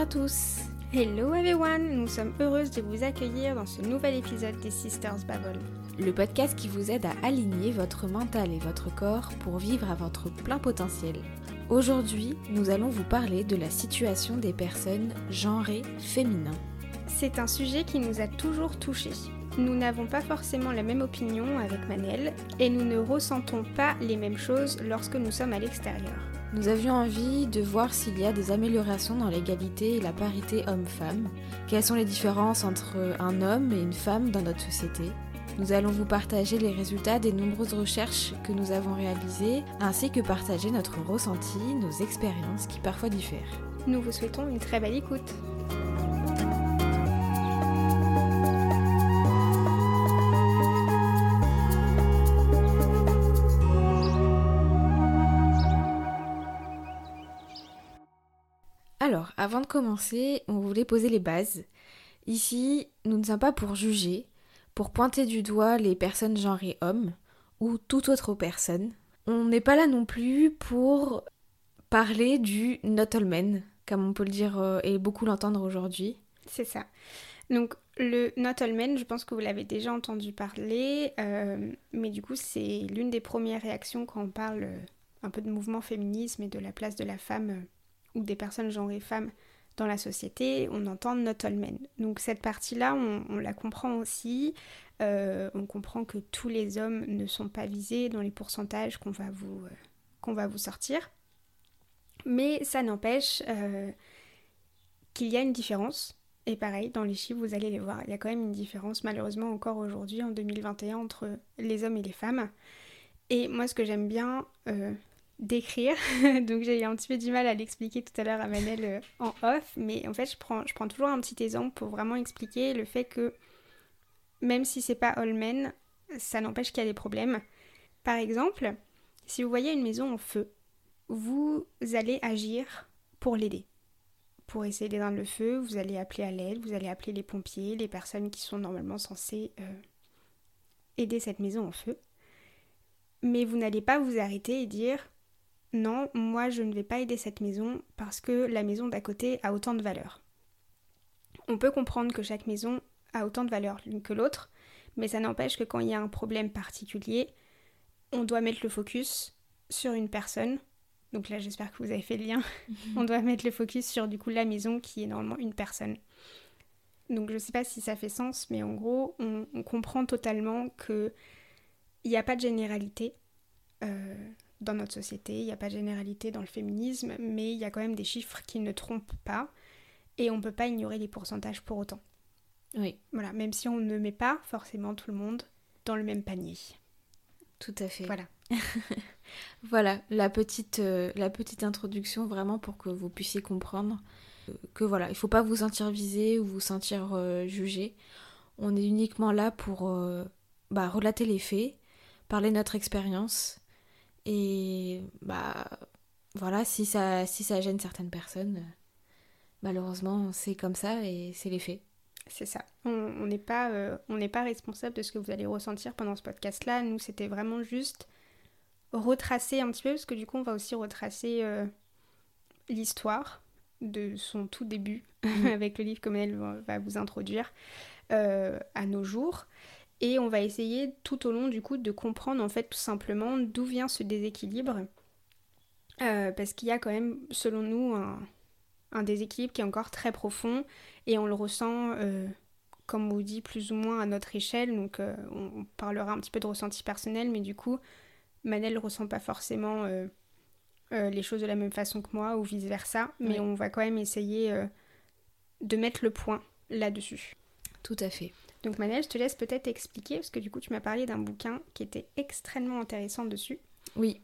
À tous Hello everyone, nous sommes heureuses de vous accueillir dans ce nouvel épisode des Sisters Babble. Le podcast qui vous aide à aligner votre mental et votre corps pour vivre à votre plein potentiel. Aujourd'hui, nous allons vous parler de la situation des personnes genrées féminins. C'est un sujet qui nous a toujours touchés. Nous n'avons pas forcément la même opinion avec Manel et nous ne ressentons pas les mêmes choses lorsque nous sommes à l'extérieur. Nous avions envie de voir s'il y a des améliorations dans l'égalité et la parité homme-femme, quelles sont les différences entre un homme et une femme dans notre société? Nous allons vous partager les résultats des nombreuses recherches que nous avons réalisées, ainsi que partager notre ressenti, nos expériences qui parfois diffèrent. Nous vous souhaitons une très belle écoute. Avant de commencer, on voulait poser les bases. Ici, nous ne sommes pas pour juger, pour pointer du doigt les personnes genrées hommes ou toute autre personne. On n'est pas là non plus pour parler du not all men, comme on peut le dire euh, et beaucoup l'entendre aujourd'hui. C'est ça. Donc le not all men, je pense que vous l'avez déjà entendu parler, euh, mais du coup c'est l'une des premières réactions quand on parle euh, un peu de mouvement féminisme et de la place de la femme ou des personnes genrées femmes dans la société, on entend not all men. Donc cette partie-là, on, la comprend aussi. Euh, on comprend que tous les hommes ne sont pas visés dans les pourcentages qu'on va vous, euh, sortir. Mais ça n'empêche euh, qu'il y a une différence. Et pareil, dans les chiffres, vous allez les voir, il y a quand même une différence, malheureusement encore aujourd'hui, en 2021, entre les hommes et les femmes. Et moi, ce que j'aime bien d'écrire, donc j'ai eu un petit peu du mal à l'expliquer tout à l'heure à Manel euh, en off, mais en fait je prends, je prends toujours un petit exemple pour vraiment expliquer le fait que même si c'est pas all men, ça n'empêche qu'il y a des problèmes. Par exemple, si vous voyez une maison en feu, vous allez agir pour l'aider. Pour essayer d'éteindre le feu, vous allez appeler à l'aide, vous allez appeler les pompiers, les personnes qui sont normalement censées euh, aider cette maison en feu. Mais vous n'allez pas vous arrêter et dire non, moi je ne vais pas aider cette maison parce que la maison d'à côté a autant de valeur. On peut comprendre que chaque maison a autant de valeur l'une que l'autre, mais ça n'empêche que quand il y a un problème particulier, on doit mettre le focus sur une personne. Donc là, j'espère que vous avez fait le lien. on doit mettre le focus sur du coup la maison qui est normalement une personne. Donc je ne sais pas si ça fait sens, mais en gros, on, comprend totalement que il n'y a pas de généralité. Euh, dans notre société, il n'y a pas de généralité dans le féminisme, mais il y a quand même des chiffres qui ne trompent pas et on ne peut pas ignorer les pourcentages pour autant. Oui. Voilà, même si on ne met pas forcément tout le monde dans le même panier. Tout à fait. Voilà. voilà, la petite, euh, la petite introduction vraiment pour que vous puissiez comprendre euh, que voilà, il ne faut pas vous sentir visé ou vous sentir euh, jugé. On est uniquement là pour bah, relater les faits, parler de notre expérience et bah voilà, si ça, si ça gêne certaines personnes, malheureusement c'est comme ça et c'est les faits. C'est ça. On n'est pas, euh, on pas responsable de ce que vous allez ressentir pendant ce podcast-là. Nous, c'était vraiment juste retracer un petit peu, parce que du coup, on va aussi retracer euh, l'histoire de son tout début, avec le livre comme elle va vous introduire, euh, à nos jours. Et on va essayer tout au long du coup de comprendre en fait tout simplement d'où vient ce déséquilibre. Euh, parce qu'il y a quand même, selon nous, un, déséquilibre qui est encore très profond et on le ressent, euh, comme on vous dit, plus ou moins à notre échelle. Donc euh, on, parlera un petit peu de ressenti personnel, mais du coup, Manel ne ressent pas forcément les choses de la même façon que moi ou vice-versa. Mais on va quand même essayer de mettre le point là-dessus. Tout à fait. Donc Manel, je te laisse peut-être expliquer, parce que du coup tu m'as parlé d'un bouquin qui était extrêmement intéressant dessus. Oui,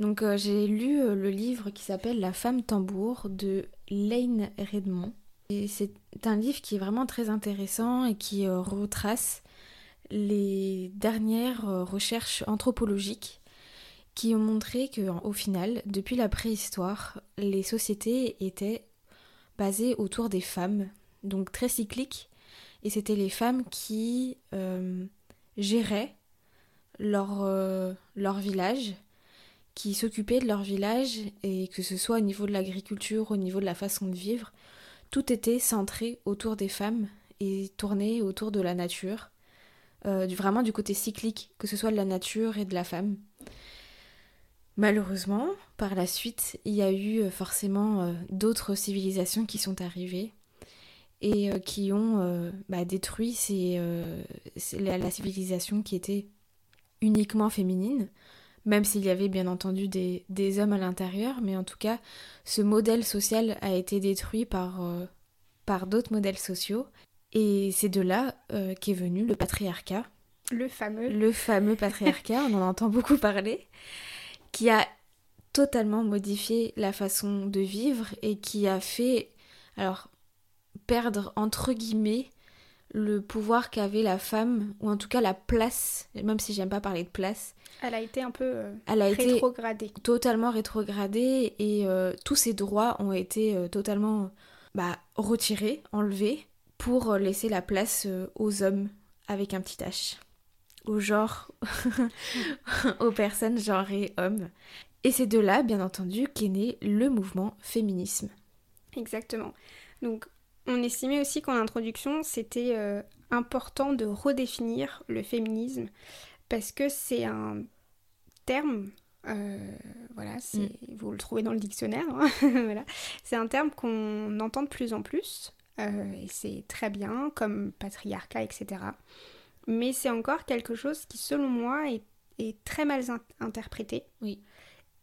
donc euh, j'ai lu euh, le livre qui s'appelle La femme tambour de Lane Redmond. Et c'est un livre qui est vraiment très intéressant et qui euh, retrace les dernières recherches anthropologiques qui ont montré qu'au final, depuis la préhistoire, les sociétés étaient basées autour des femmes, donc très cycliques, et c'était les femmes qui euh, géraient leur, euh, leur village, qui s'occupaient de leur village, et que ce soit au niveau de l'agriculture, au niveau de la façon de vivre. tout était centré autour des femmes et tourné autour de la nature, euh, vraiment du côté cyclique, que ce soit de la nature et de la femme. Malheureusement, par la suite, il y a eu forcément d'autres civilisations qui sont arrivées et qui ont bah, détruit la, civilisation qui était uniquement féminine, même s'il y avait bien entendu des, hommes à l'intérieur, mais en tout cas, ce modèle social a été détruit par, par d'autres modèles sociaux et c'est de là euh, qu'est venu le patriarcat. Le fameux. Le fameux patriarcat, on en entend beaucoup parler, qui a totalement modifié la façon de vivre et qui a fait, alors, perdre entre guillemets le pouvoir qu'avait la femme, ou en tout cas la place, même si j'aime pas parler de place. Elle a été un peu euh, Elle a rétrogradée. Été totalement rétrogradée et euh, tous ses droits ont été totalement bah, retirés, enlevés pour laisser la place euh, aux hommes avec un petit H, au genre, aux personnes genrées hommes. Et c'est de là, bien entendu, qu'est né le mouvement féminisme. Exactement. Donc, on estimait aussi qu'en introduction, c'était euh, important de redéfinir le féminisme parce que c'est un terme euh, voilà, mm. vous le trouvez dans le dictionnaire. Hein, voilà. C'est un terme qu'on entend de plus en plus, euh, et c'est très bien, comme patriarcat, etc. Mais c'est encore quelque chose qui, selon moi, est, très mal interprété. Oui.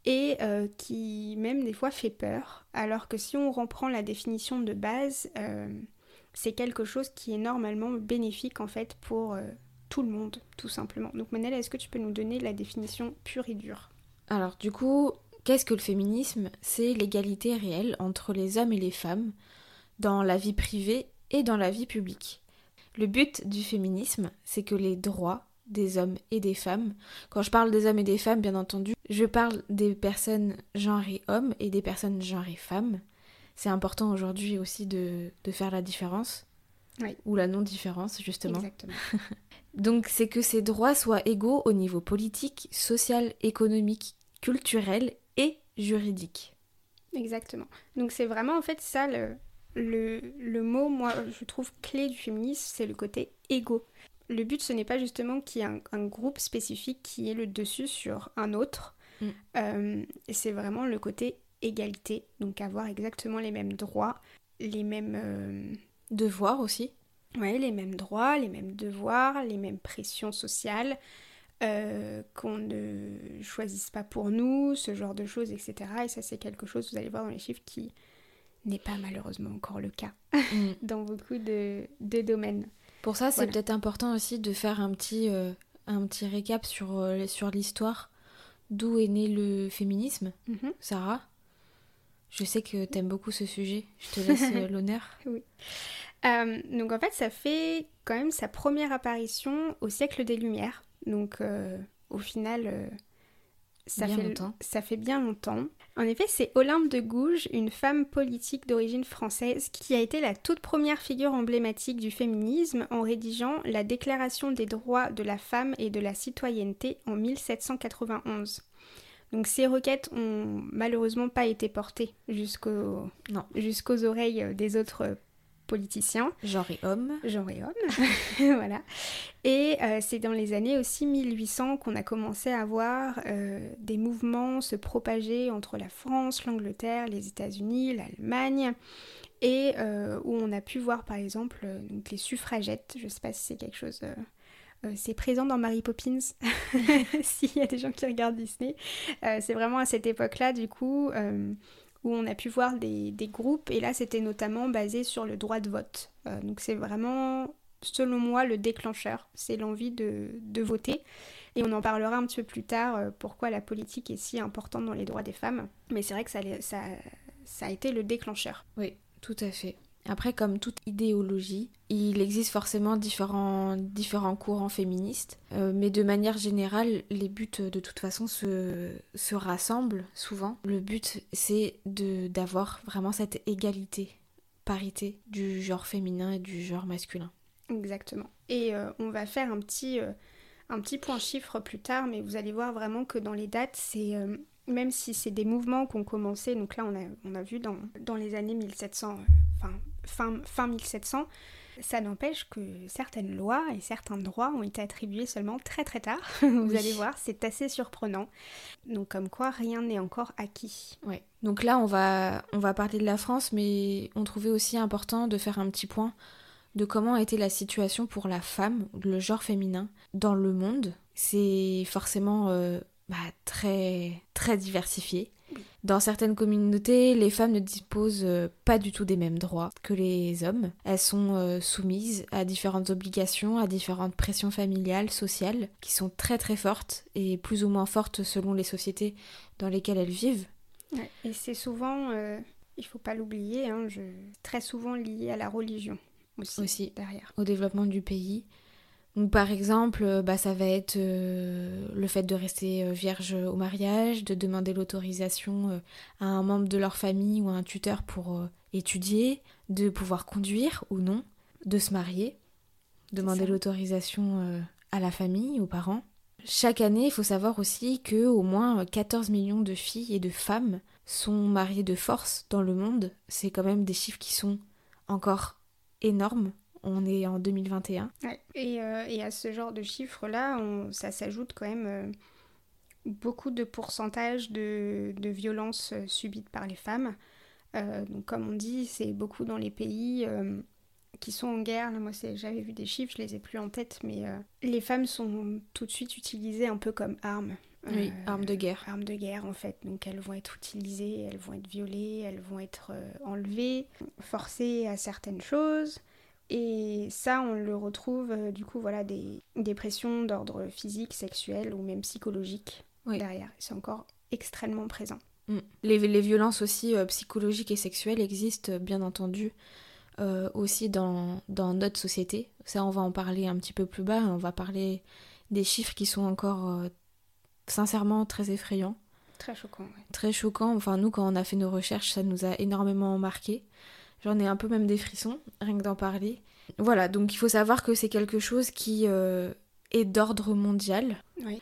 Et euh, qui, même des fois, fait peur. Alors que si on reprend la définition de base, euh, c'est quelque chose qui est normalement bénéfique, en fait, pour tout le monde, tout simplement. Donc, Manel, est-ce que tu peux nous donner la définition pure et dure? Alors, du coup, qu'est-ce que le féminisme? C'est l'égalité réelle entre les hommes et les femmes dans la vie privée et dans la vie publique. Le but du féminisme, c'est que les droits des hommes et des femmes, quand je parle des hommes et des femmes, bien entendu, je parle des personnes genrées hommes et des personnes genrées femmes. C'est important aujourd'hui aussi de, faire la différence. Ou la non-différence, justement. Exactement. Donc c'est que ces droits soient égaux au niveau politique, social, économique, culturel et juridique. Exactement. Donc c'est vraiment en fait ça le, le, mot, moi, je trouve clé du féminisme, c'est le côté égo. Le but, ce n'est pas justement qu'il y ait un, groupe spécifique qui ait le dessus sur un autre. Mm. Euh, c'est vraiment le côté égalité, donc avoir exactement les mêmes droits, les mêmes... Euh, devoirs aussi. Oui, les mêmes droits, les mêmes devoirs, les mêmes pressions sociales, euh, qu'on ne choisisse pas pour nous, ce genre de choses, etc. Et ça, c'est quelque chose, vous allez voir dans les chiffres, qui, n'est pas malheureusement encore le cas mm. dans beaucoup de, domaines. Pour ça, c'est peut-être important aussi de faire un petit, euh, un petit récap sur, euh, sur l'histoire d'où est né le féminisme. Mhm. Sarah, je sais que tu aimes beaucoup ce sujet. Je te laisse euh, l'honneur. Oui. donc en fait, ça fait quand même sa première apparition au siècle des Lumières. Donc au final, ça, fait, ça fait bien longtemps. En effet, c'est Olympe de Gouges, une femme politique d'origine française, qui a été la toute première figure emblématique du féminisme en rédigeant la Déclaration des droits de la femme et de la citoyenneté en 1791. Donc ces requêtes ont malheureusement pas été portées jusqu'aux oreilles des autres politicien. Genre et homme. Genre et homme, voilà. Et euh, c'est dans les années aussi 1800 qu'on a commencé à voir euh, des mouvements se propager entre la France, l'Angleterre, les États-Unis, l'Allemagne, et euh, où on a pu voir par exemple donc les suffragettes, je sais pas si c'est quelque chose... c'est présent dans Mary Poppins, s'il y a des gens qui regardent Disney. c'est vraiment à cette époque-là, du coup, où on a pu voir des, groupes, et là c'était notamment basé sur le droit de vote. Euh, donc c'est vraiment, selon moi, le déclencheur, c'est l'envie de, voter. Et on en parlera un petit peu plus tard, euh, pourquoi la politique est si importante dans les droits des femmes. Mais c'est vrai que ça, a été le déclencheur. Oui, tout à fait. Après, comme toute idéologie, il existe forcément différents, différents courants féministes, euh, mais de manière générale, les buts de toute façon se, se rassemblent souvent. Le but, c'est d'avoir vraiment cette égalité, parité du genre féminin et du genre masculin. Exactement. Et euh, on va faire un petit, euh, un petit point chiffre plus tard, mais vous allez voir vraiment que dans les dates, c'est même si c'est des mouvements qui ont commencé, donc là on a, on a vu dans, dans les années 1700, enfin fin, fin 1700. Ça n'empêche que certaines lois et certains droits ont été attribués seulement très très tard. Vous allez voir, c'est assez surprenant. Donc comme quoi, rien n'est encore acquis. Ouais. Donc là, on va, on va parler de la France, mais on trouvait aussi important de faire un petit point de comment était la situation pour la femme, le genre féminin, dans le monde. C'est forcément euh, bah, très, très diversifié. Dans certaines communautés, les femmes ne disposent euh, pas du tout des mêmes droits que les hommes. Elles sont euh, soumises à différentes obligations, à différentes pressions familiales, sociales, qui sont très très fortes et plus ou moins fortes selon les sociétés dans lesquelles elles vivent. et c'est souvent, euh, il faut pas l'oublier, hein, très souvent lié à la religion aussi, aussi derrière. Au développement du pays. Donc, par exemple, euh, bah, ça va être euh, le fait de rester euh, vierge au mariage, de demander l'autorisation à un membre de leur famille ou à un tuteur pour étudier, de pouvoir conduire ou non, de se marier, demander l'autorisation à la famille, aux parents. Chaque année, il faut savoir aussi que au moins 14 millions de filles et de femmes sont mariées de force dans le monde. C'est quand même des chiffres qui sont encore énormes on est en 2021. Et, euh, et, à ce genre de chiffres-là, ça s'ajoute quand même euh, beaucoup de pourcentage de, de violences euh, subies par les femmes. donc comme on dit, c'est beaucoup dans les pays qui sont en guerre. Là, moi, j'avais vu des chiffres, je les ai plus en tête, mais les femmes sont tout de suite utilisées un peu comme armes. Oui, armes de guerre. Armes de guerre, en fait. Donc elles vont être utilisées, elles vont être violées, elles vont être enlevées, forcées à certaines choses. Et ça, on le retrouve, euh, du coup, voilà, des, pressions d'ordre physique, sexuel ou même psychologique derrière. C'est encore extrêmement présent. Mm. Les, les, violences aussi euh, psychologiques et sexuelles existent, bien entendu, euh, aussi dans, dans, notre société. Ça, on va en parler un petit peu plus bas. On va parler des chiffres qui sont encore, sincèrement, très effrayants. Très choquants. Très choquants. Enfin, nous, quand on a fait nos recherches, ça nous a énormément marqué. J'en ai un peu même des frissons, rien que d'en parler. Voilà, donc il faut savoir que c'est quelque chose qui euh, est d'ordre mondial.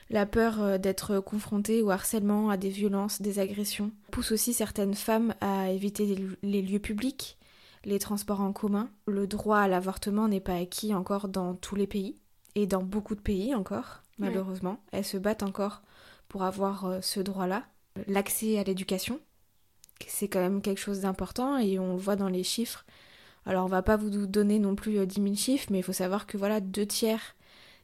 La peur euh, d'être confrontée au harcèlement, à des violences, des agressions, pousse aussi certaines femmes à éviter les, lieux publics, les transports en commun. Le droit à l'avortement n'est pas acquis encore dans tous les pays, et dans beaucoup de pays encore, malheureusement. Elles se battent encore pour avoir euh, ce droit-là. L'accès à l'éducation, c'est quand même quelque chose d'important et on le voit dans les chiffres. Alors on va pas vous donner non plus 10 euh, 000 chiffres, mais il faut savoir que voilà, deux tiers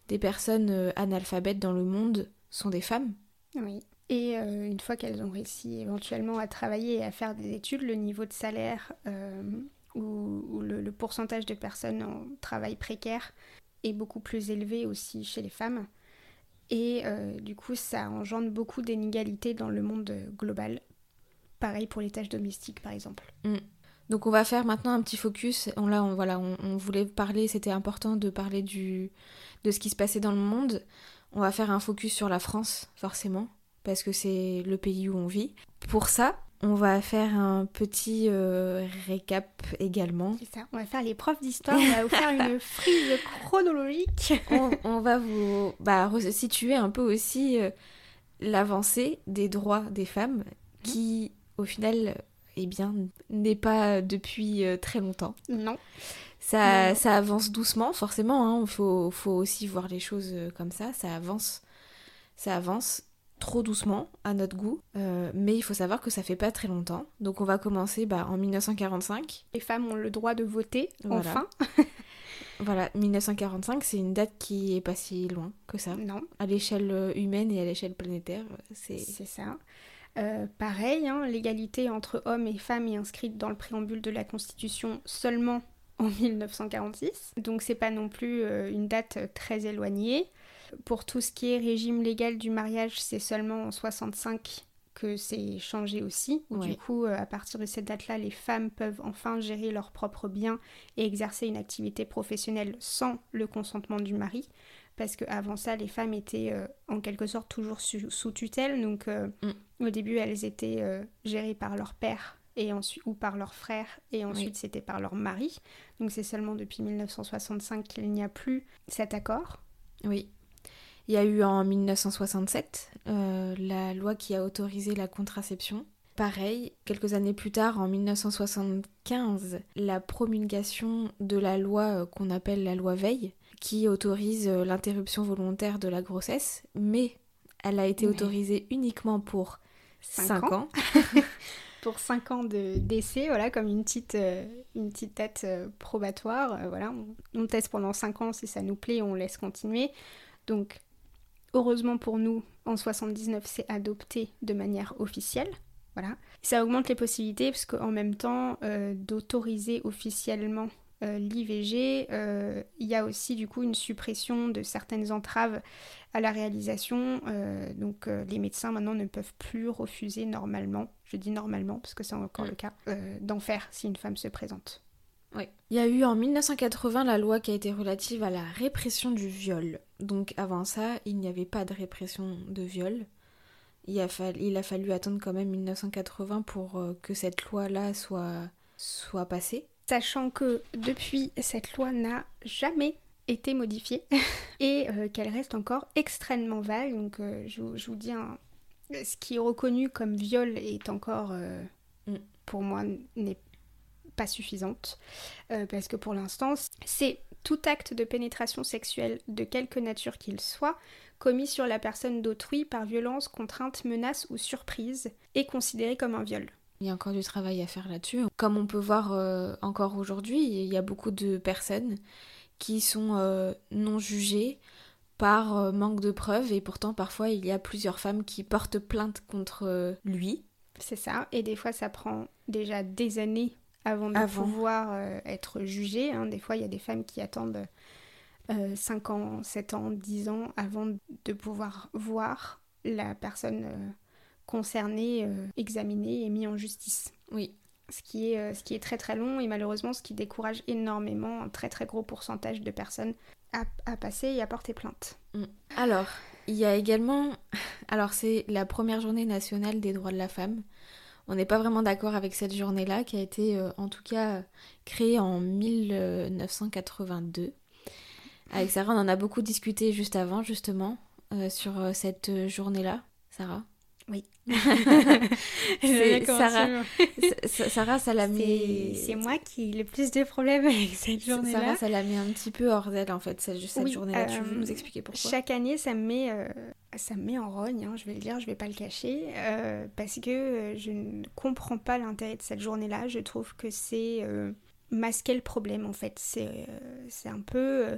des personnes euh, analphabètes dans le monde sont des femmes. Oui. Et euh, une fois qu'elles ont réussi éventuellement à travailler et à faire des études, le niveau de salaire ou, le, pourcentage de personnes en travail précaire est beaucoup plus élevé aussi chez les femmes. Et du coup, ça engendre beaucoup d'inégalités dans le monde global Pareil pour les tâches domestiques, par exemple. Mm. Donc on va faire maintenant un petit focus. On, là, on, voilà, on, voulait parler, c'était important de parler du, de ce qui se passait dans le monde. On va faire un focus sur la France, forcément, parce que c'est le pays où on vit. Pour ça, on va faire un petit euh, récap également. C'est ça, on va faire les profs d'histoire, on va vous faire une frise chronologique. on, va vous bah, situer un peu aussi euh, l'avancée des droits des femmes qui au final, eh bien, n'est pas depuis euh, très longtemps. Non. Ça, ça avance doucement, forcément. Il hein. faut, faut, aussi voir les choses euh, comme ça. Ça avance, ça avance trop doucement à notre goût, euh, mais il faut savoir que ça fait pas très longtemps. Donc on va commencer bah, en 1945. Les femmes ont le droit de voter, enfin. voilà, 1945, c'est une date qui est pas si loin que ça. Non. À l'échelle humaine et à l'échelle planétaire, c'est. C'est ça. Euh, pareil, hein, l'égalité entre hommes et femmes est inscrite dans le préambule de la Constitution seulement en 1946, donc c'est pas non plus euh, une date très éloignée. Pour tout ce qui est régime légal du mariage, c'est seulement en 65 que c'est changé aussi. Du coup, euh, à partir de cette date-là, les femmes peuvent enfin gérer leurs propres biens et exercer une activité professionnelle sans le consentement du mari parce qu'avant ça, les femmes étaient euh, en quelque sorte toujours sous tutelle. Donc, euh, mm. au début, elles étaient euh, gérées par leur père et ensuite, ou par leur frère, et ensuite c'était par leur mari. Donc, c'est seulement depuis 1965 qu'il n'y a plus cet accord. Oui. Il y a eu en 1967 la loi qui a autorisé la contraception. Pareil, quelques années plus tard, en 1975, la promulgation de la loi qu'on appelle la loi Veil, qui autorise euh, l'interruption volontaire de la grossesse, mais elle a été autorisée uniquement pour 5 ans. pour 5 ans de décès, voilà, comme une petite, euh, une petite date probatoire. voilà, on, on, teste pendant 5 ans, si ça nous plaît, on laisse continuer. Donc, heureusement pour nous, en 79, c'est adopté de manière officielle. Voilà. Ça augmente les possibilités parce qu'en même temps euh, d'autoriser officiellement euh, l'IVG, euh, il y a aussi du coup une suppression de certaines entraves à la réalisation. donc les médecins maintenant ne peuvent plus refuser normalement, je dis normalement parce que c'est encore le cas, d'en faire si une femme se présente. Oui. Il y a eu en 1980 la loi qui a été relative à la répression du viol. Donc avant ça, il n'y avait pas de répression de viol il a, fallu, il a fallu attendre quand même 1980 pour euh, que cette loi-là soit, soit passée. Sachant que depuis, cette loi n'a jamais été modifiée et euh, qu'elle reste encore extrêmement vague. Donc euh, je, vous dis, ce qui est reconnu comme viol est encore, mm. pour moi, n'est pas suffisante. parce que pour l'instant, c'est tout acte de pénétration sexuelle de quelque nature qu'il soit commis sur la personne d'autrui par violence, contrainte, menace ou surprise est considéré comme un viol. Il y a encore du travail à faire là-dessus. Comme on peut voir euh, encore aujourd'hui, il y a beaucoup de personnes qui sont euh, non jugées par euh, manque de preuves et pourtant parfois il y a plusieurs femmes qui portent plainte contre lui. C'est ça, et des fois ça prend déjà des années avant de pouvoir être jugée. Hein. Des fois il y a des femmes qui attendent 5 euh, ans, 7 ans, 10 ans avant de pouvoir voir la personne euh, concernée, euh, examinée et mise en justice. Oui. Ce qui, est, ce qui est très très long et malheureusement ce qui décourage énormément un très très gros pourcentage de personnes à, passer et à porter plainte. Mm. Alors, il y a également, alors c'est la première journée nationale des droits de la femme. On n'est pas vraiment d'accord avec cette journée-là qui a été en tout cas créée en 1982. Avec Sarah, on en a beaucoup discuté juste avant, justement, euh, sur euh, cette euh, journée-là. Sarah? Oui. Sarah, Sarah, ça l'a mis. C'est moi qui ai le plus de problèmes avec cette journée-là. Sarah, ça l'a mis un petit peu hors d'elle, en fait, cette, cette journée-là. tu veux nous expliquer pourquoi? Chaque année, ça me met, ça me met en rogne, hein, je vais le dire, je vais pas le cacher, parce que je ne comprends pas l'intérêt de cette journée-là. Je trouve que c'est masquer le problème, en fait. C'est un peu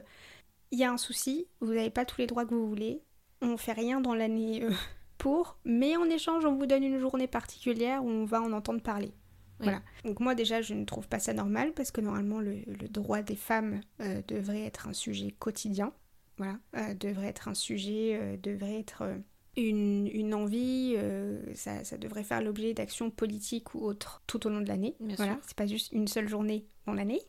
il y a un souci, vous n'avez pas tous les droits que vous voulez, on fait rien dans l'année euh, pour, mais en échange, on vous donne une journée particulière où on va en entendre parler. Voilà. Donc moi déjà, je ne trouve pas ça normal parce que normalement le, droit des femmes euh, devrait être un sujet quotidien. Voilà, euh, devrait être un sujet, devrait être une, une, envie, ça, ça, devrait faire l'objet d'actions politiques ou autres tout au long de l'année. Voilà, c'est pas juste une seule journée dans l'année.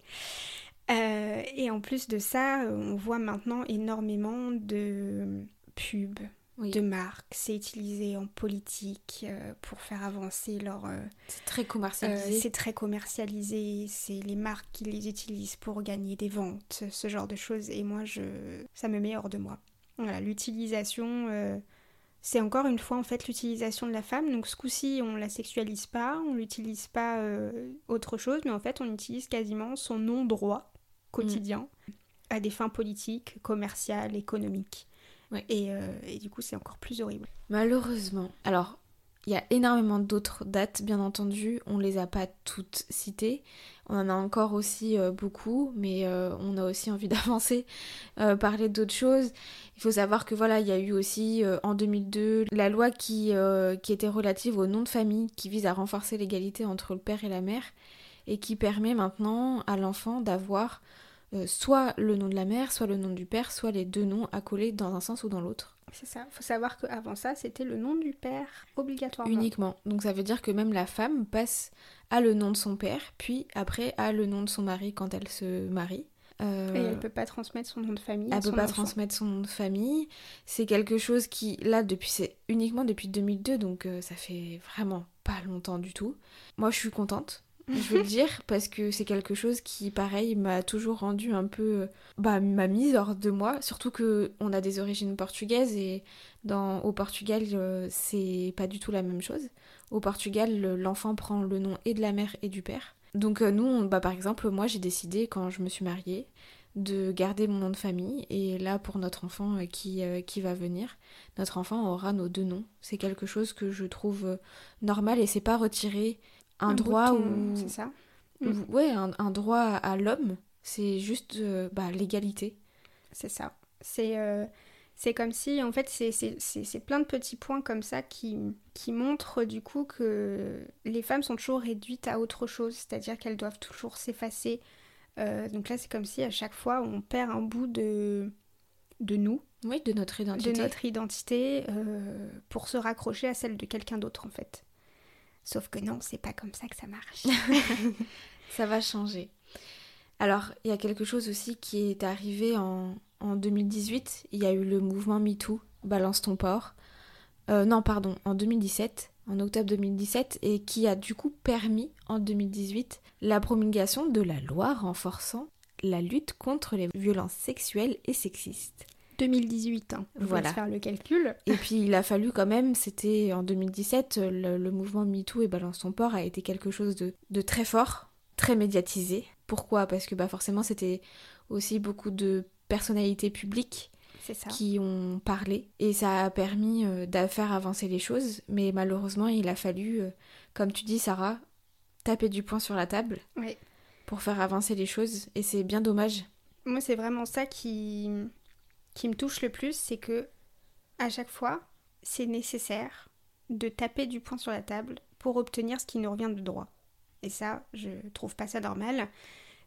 Euh, et en plus de ça, on voit maintenant énormément de pubs, de marques. C'est utilisé en politique euh, pour faire avancer leur. Euh, c'est très commercialisé. c'est très commercialisé. C'est les marques qui les utilisent pour gagner des ventes, ce genre de choses. Et moi, je, ça me met hors de moi. Voilà, l'utilisation. c'est encore une fois en fait l'utilisation de la femme. Donc ce coup-ci, on la sexualise pas, on n'utilise pas autre chose, mais en fait on utilise quasiment son nom droit quotidien à des fins politiques, commerciales, économiques. Et, euh, et, du coup, c'est encore plus horrible. Malheureusement. Alors, il y a énormément d'autres dates, bien entendu. On les a pas toutes citées. On en a encore aussi euh, beaucoup, mais euh, on a aussi envie d'avancer, parler d'autres choses. Il faut savoir que voilà, il y a eu aussi en 2002 la loi qui, qui était relative au nom de famille, qui vise à renforcer l'égalité entre le père et la mère, et qui permet maintenant à l'enfant d'avoir euh, soit le nom de la mère, soit le nom du père, soit les deux noms accolés dans un sens ou dans l'autre. C'est ça. Il faut savoir qu'avant ça, c'était le nom du père obligatoirement. Uniquement. Donc ça veut dire que même la femme passe à le nom de son père, puis après à le nom de son mari quand elle se marie. Euh... Et elle peut pas transmettre son nom de famille. Elle peut pas transmettre son nom de famille. C'est quelque chose qui, là, depuis, c'est uniquement depuis 2002, donc euh, ça fait vraiment pas longtemps du tout. Moi, je suis contente je veux le dire, parce que c'est quelque chose qui, pareil, m'a toujours rendu un peu. Bah, m'a mise hors de moi. Surtout que on a des origines portugaises et dans, au Portugal, euh, c'est pas du tout la même chose. Au Portugal, l'enfant prend le nom et de la mère et du père. Donc, euh, nous, bah, par exemple, moi, j'ai décidé, quand je me suis mariée, de garder mon nom de famille. Et là, pour notre enfant euh, qui, qui va venir, notre enfant aura nos deux noms. C'est quelque chose que je trouve normal et c'est pas retirer un, droit ou c'est ça? mm. ouais un, droit à l'homme c'est juste euh, bah, l'égalité. C'est ça. C'est euh, c'est comme si en fait c'est plein de petits points comme ça qui, qui montrent du coup que les femmes sont toujours réduites à autre chose. C'est-à-dire qu'elles doivent toujours s'effacer. Euh, donc là c'est comme si à chaque fois on perd un bout de de nous. Oui de notre identité. De notre identité pour se raccrocher à celle de quelqu'un d'autre en fait Sauf que non, c'est pas comme ça que ça marche. ça va changer. Alors, il y a quelque chose aussi qui est arrivé en, 2018. Il y a eu le mouvement MeToo, Balance ton port. Euh, non, pardon, en 2017, en octobre 2017, et qui a du coup permis en 2018 la promulgation de la loi renforçant la lutte contre les violences sexuelles et sexistes. 2018, hein. voilà. faire le calcul. Et puis il a fallu quand même, c'était en 2017, le, mouvement MeToo et Balance ton port a été quelque chose de, très fort, très médiatisé. Pourquoi? Parce que bah, forcément c'était aussi beaucoup de personnalités publiques qui ont parlé et ça a permis euh, de faire avancer les choses. Mais malheureusement il a fallu, euh, comme tu dis Sarah, taper du poing sur la table pour faire avancer les choses et c'est bien dommage. Moi c'est vraiment ça qui qui me touche le plus, c'est que à chaque fois, c'est nécessaire de taper du poing sur la table pour obtenir ce qui nous revient de droit. Et ça, je trouve pas ça normal.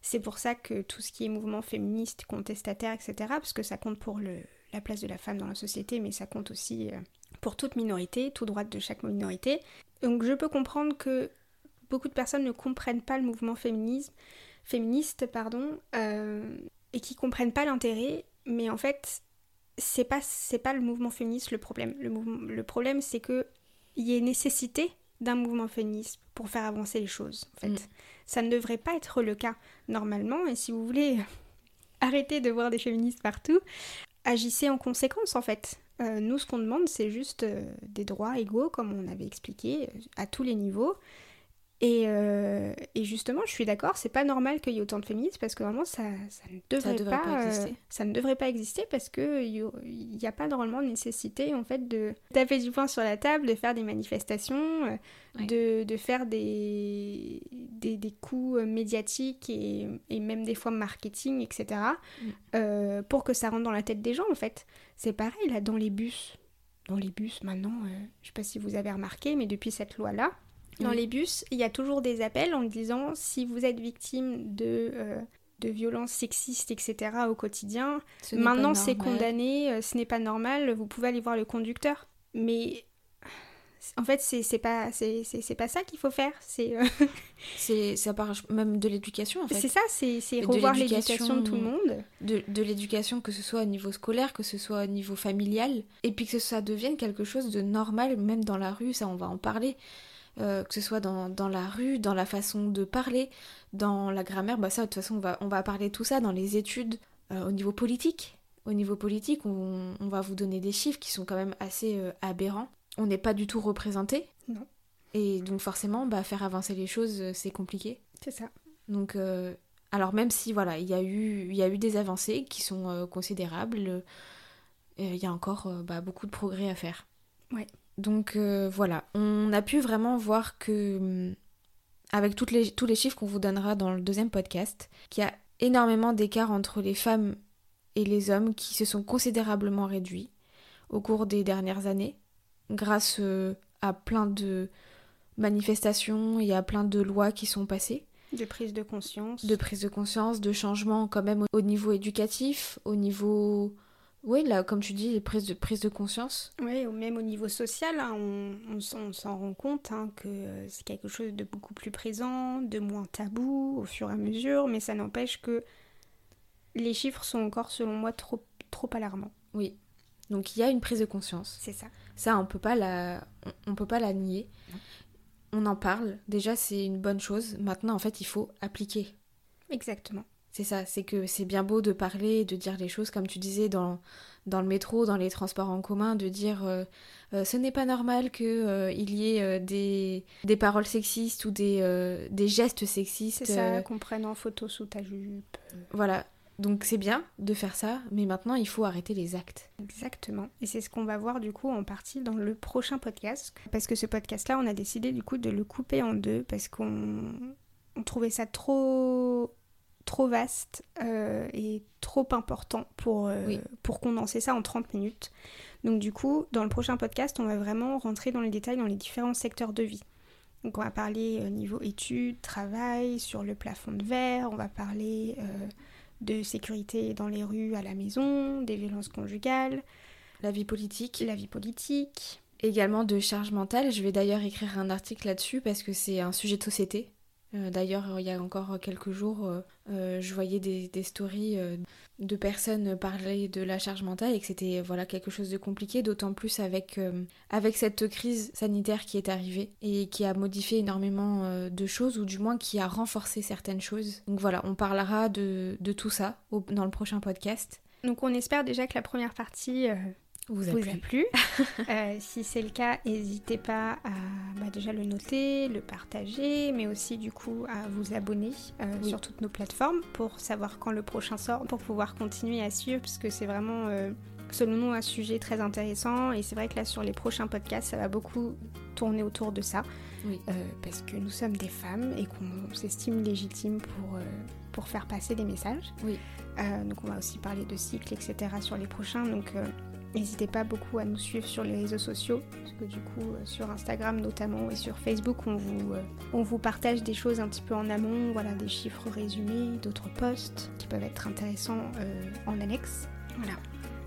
C'est pour ça que tout ce qui est mouvement féministe, contestataire, etc., parce que ça compte pour la place de la femme dans la société, mais ça compte aussi euh, pour toute minorité, tout droit de chaque minorité. Donc je peux comprendre que beaucoup de personnes ne comprennent pas le mouvement féministe, pardon, euh, et qui comprennent pas l'intérêt mais en fait, c'est pas, c'est pas le mouvement féministe le problème. Le, le problème, c'est que il y ait nécessité d'un mouvement féministe pour faire avancer les choses. En fait, mm. ça ne devrait pas être le cas normalement. Et si vous voulez arrêter de voir des féministes partout, agissez en conséquence. En fait, euh, nous, ce qu'on demande, c'est juste euh, des droits égaux, comme on avait expliqué, euh, à tous les niveaux. Euh, et, justement, je suis d'accord, c'est pas normal qu'il y ait autant de féministes parce que vraiment ça, ça ne devrait, pas, euh, exister. ça ne devrait pas exister parce que il n'y a pas normalement nécessité en fait de taper du poing sur la table, de faire des manifestations, euh, de, faire des, des, coups médiatiques et, et, même des fois marketing, etc. Mm. pour que ça rentre dans la tête des gens en fait. C'est pareil là dans les bus. Dans les bus maintenant, je sais pas si vous avez remarqué, mais depuis cette loi là dans les bus, il y a toujours des appels en disant si vous êtes victime de, euh, de violences sexistes, etc. au quotidien, maintenant c'est condamné, euh, ce n'est pas normal, vous pouvez aller voir le conducteur. Mais en fait, c'est pas, c'est pas ça qu'il faut faire. C'est euh, ça part même de l'éducation, en fait. C'est ça, c'est revoir l'éducation de tout le monde. De, de l'éducation, que ce soit au niveau scolaire, que ce soit au niveau familial, et puis que ça devienne quelque chose de normal, même dans la rue, ça on va en parler. Euh, que ce soit dans, la rue, dans la façon de parler, dans la grammaire, bah ça de toute façon on va, on va parler tout ça dans les études euh, au niveau politique. Au niveau politique, on, va vous donner des chiffres qui sont quand même assez euh, aberrants. On n'est pas du tout représenté. Non. Et donc forcément, bah, faire avancer les choses, c'est compliqué. C'est ça. Donc, alors même si voilà, il y, a eu, il y a eu des avancées qui sont considérables, il y a encore bah, beaucoup de progrès à faire. Ouais. Donc euh, voilà, on a pu vraiment voir que, hum, avec toutes les, tous les chiffres qu'on vous donnera dans le deuxième podcast, qu'il y a énormément d'écart entre les femmes et les hommes qui se sont considérablement réduits au cours des dernières années, grâce euh, à plein de manifestations et à plein de lois qui sont passées. De prise de conscience. De prise de conscience, de changements quand même au niveau éducatif, au niveau oui, là, comme tu dis, prise de, prise de conscience. Oui, même au niveau social, hein, on, s'en rend compte hein, que c'est quelque chose de beaucoup plus présent, de moins tabou au fur et à mesure, mais ça n'empêche que les chiffres sont encore, selon moi, trop, trop alarmants. Oui. Donc il y a une prise de conscience. C'est ça. Ça, on peut pas la, on, peut pas la nier. on en parle. Déjà, c'est une bonne chose. Maintenant, en fait, il faut appliquer. Exactement. C'est ça, c'est que c'est bien beau de parler, de dire les choses, comme tu disais dans, dans le métro, dans les transports en commun, de dire euh, euh, ce n'est pas normal qu'il euh, y ait des, des paroles sexistes ou des, des gestes sexistes. C'est ça, qu'on prenne en photo sous ta jupe. Voilà, donc c'est bien de faire ça, mais maintenant il faut arrêter les actes. Exactement. Et c'est ce qu'on va voir du coup en partie dans le prochain podcast. Parce que ce podcast-là, on a décidé du coup de le couper en deux parce qu'on on trouvait ça trop trop vaste euh, et trop important pour, euh, pour condenser ça en 30 minutes. Donc du coup, dans le prochain podcast, on va vraiment rentrer dans les détails dans les différents secteurs de vie. Donc on va parler euh, niveau études, travail, sur le plafond de verre, on va parler de sécurité dans les rues, à la maison, des violences conjugales, la vie politique, la vie politique, également de charge mentale. Je vais d'ailleurs écrire un article là-dessus parce que c'est un sujet de société. Euh, d'ailleurs, il y a encore quelques jours, euh, euh, je voyais des, stories de personnes parler de la charge mentale et que c'était voilà quelque chose de compliqué, d'autant plus avec, avec cette crise sanitaire qui est arrivée et qui a modifié énormément de choses ou du moins qui a renforcé certaines choses. Donc voilà, on parlera de, tout ça dans le prochain podcast. Donc on espère déjà que la première partie vous a plu. Euh, si c'est le cas, n'hésitez pas à bah, déjà le noter, le partager, mais aussi du coup à vous abonner euh, sur toutes nos plateformes pour savoir quand le prochain sort, pour pouvoir continuer à suivre, parce que c'est vraiment, euh, selon nous, un sujet très intéressant. Et c'est vrai que là, sur les prochains podcasts, ça va beaucoup tourner autour de ça. parce que nous sommes des femmes et qu'on s'estime légitime pour, pour faire passer des messages. Oui. donc on va aussi parler de cycles, etc. sur les prochains. Donc N'hésitez pas beaucoup à nous suivre sur les réseaux sociaux, parce que du coup, euh, sur Instagram notamment et sur Facebook, on vous, euh, on vous partage des choses un petit peu en amont, voilà, des chiffres résumés, d'autres posts qui peuvent être intéressants euh, en annexe. Voilà.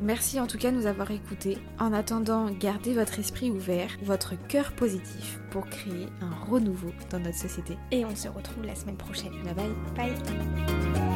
Merci en tout cas de nous avoir écoutés. En attendant, gardez votre esprit ouvert, votre cœur positif pour créer un renouveau dans notre société. Et on se retrouve la semaine prochaine. Bye bye. Bye.